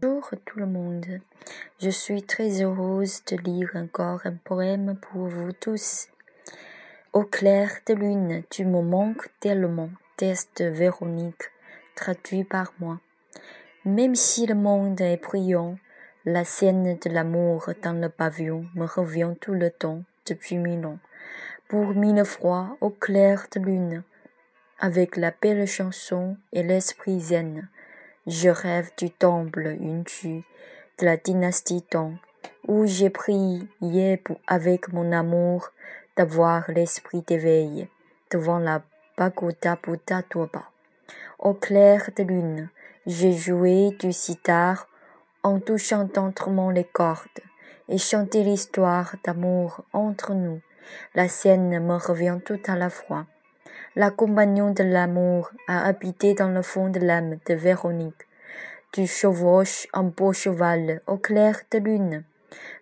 Bonjour tout le monde. Je suis très heureuse de lire encore un poème pour vous tous. Au clair de lune, tu me manques tellement. Test Véronique, traduit par moi. Même si le monde est brillant, la scène de l'amour dans le pavillon me revient tout le temps depuis mille ans. Pour mille fois au clair de lune, avec la belle chanson et l'esprit zen, je rêve du temple une de la dynastie Tang, où j'ai prié avec mon amour d'avoir l'esprit d'éveil devant la pagoda Buddha Au clair de lune, j'ai joué du sitar en touchant tendrement les cordes et chanté l'histoire d'amour entre nous. La scène me revient tout à la fois. La compagnon de l'amour a habité dans le fond de l'âme de Véronique. Tu chevauches un beau cheval au clair de lune.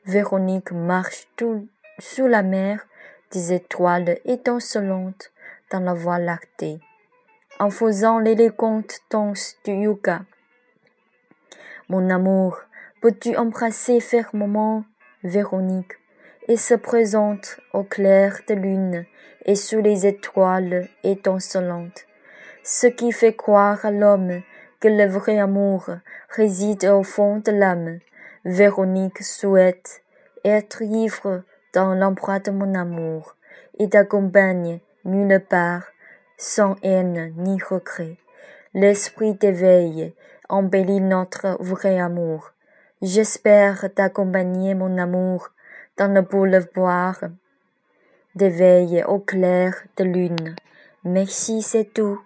Véronique marche tout sous la mer des étoiles étincelantes dans la voie lactée en faisant l'élégante danse du yoga. Mon amour, peux-tu embrasser fermement Véronique et se présente au clair de lune et sous les étoiles étincelantes, ce qui fait croire à l'homme que le vrai amour réside au fond de l'âme. Véronique souhaite être ivre dans l'emploi de mon amour et t'accompagne nulle part sans haine ni regret. L'esprit d'éveil embellit notre vrai amour. J'espère t'accompagner mon amour dans le boulevard d'éveil au clair de lune. Merci, c'est tout.